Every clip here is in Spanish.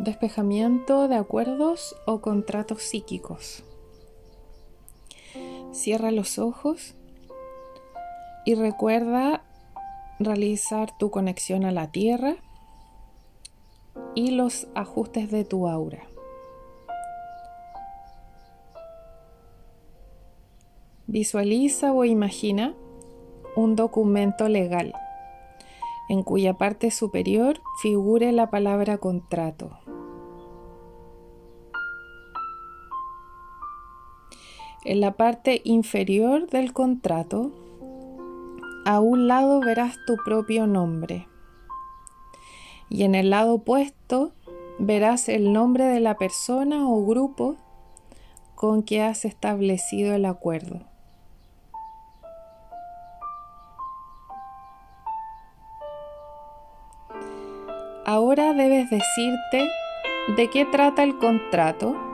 Despejamiento de acuerdos o contratos psíquicos. Cierra los ojos y recuerda realizar tu conexión a la tierra y los ajustes de tu aura. Visualiza o imagina un documento legal en cuya parte superior figure la palabra contrato. En la parte inferior del contrato, a un lado verás tu propio nombre. Y en el lado opuesto verás el nombre de la persona o grupo con que has establecido el acuerdo. Ahora debes decirte de qué trata el contrato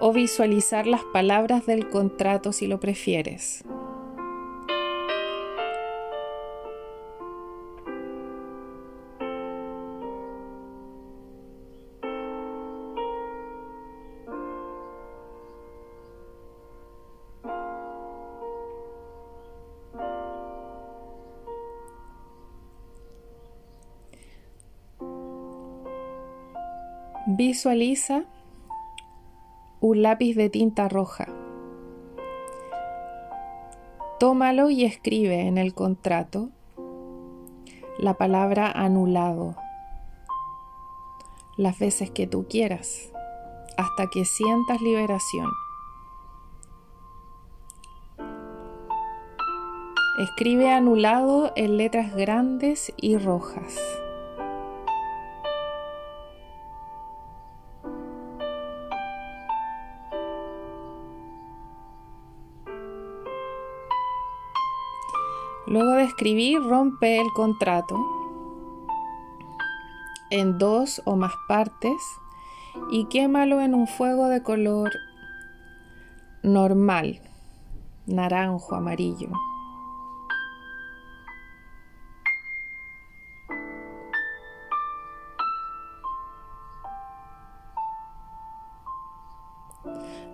o visualizar las palabras del contrato si lo prefieres. Visualiza un lápiz de tinta roja. Tómalo y escribe en el contrato la palabra anulado las veces que tú quieras hasta que sientas liberación. Escribe anulado en letras grandes y rojas. Luego de escribir, rompe el contrato en dos o más partes y quémalo en un fuego de color normal, naranjo, amarillo.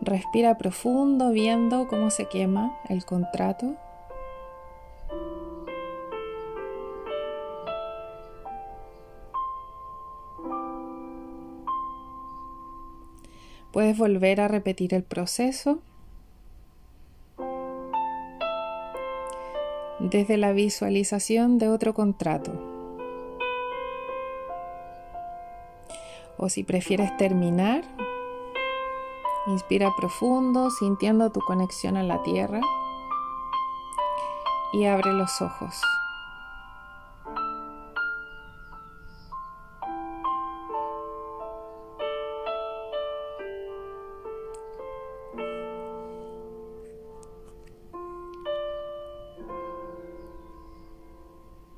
Respira profundo viendo cómo se quema el contrato. Puedes volver a repetir el proceso desde la visualización de otro contrato. O si prefieres terminar, inspira profundo sintiendo tu conexión a la tierra y abre los ojos.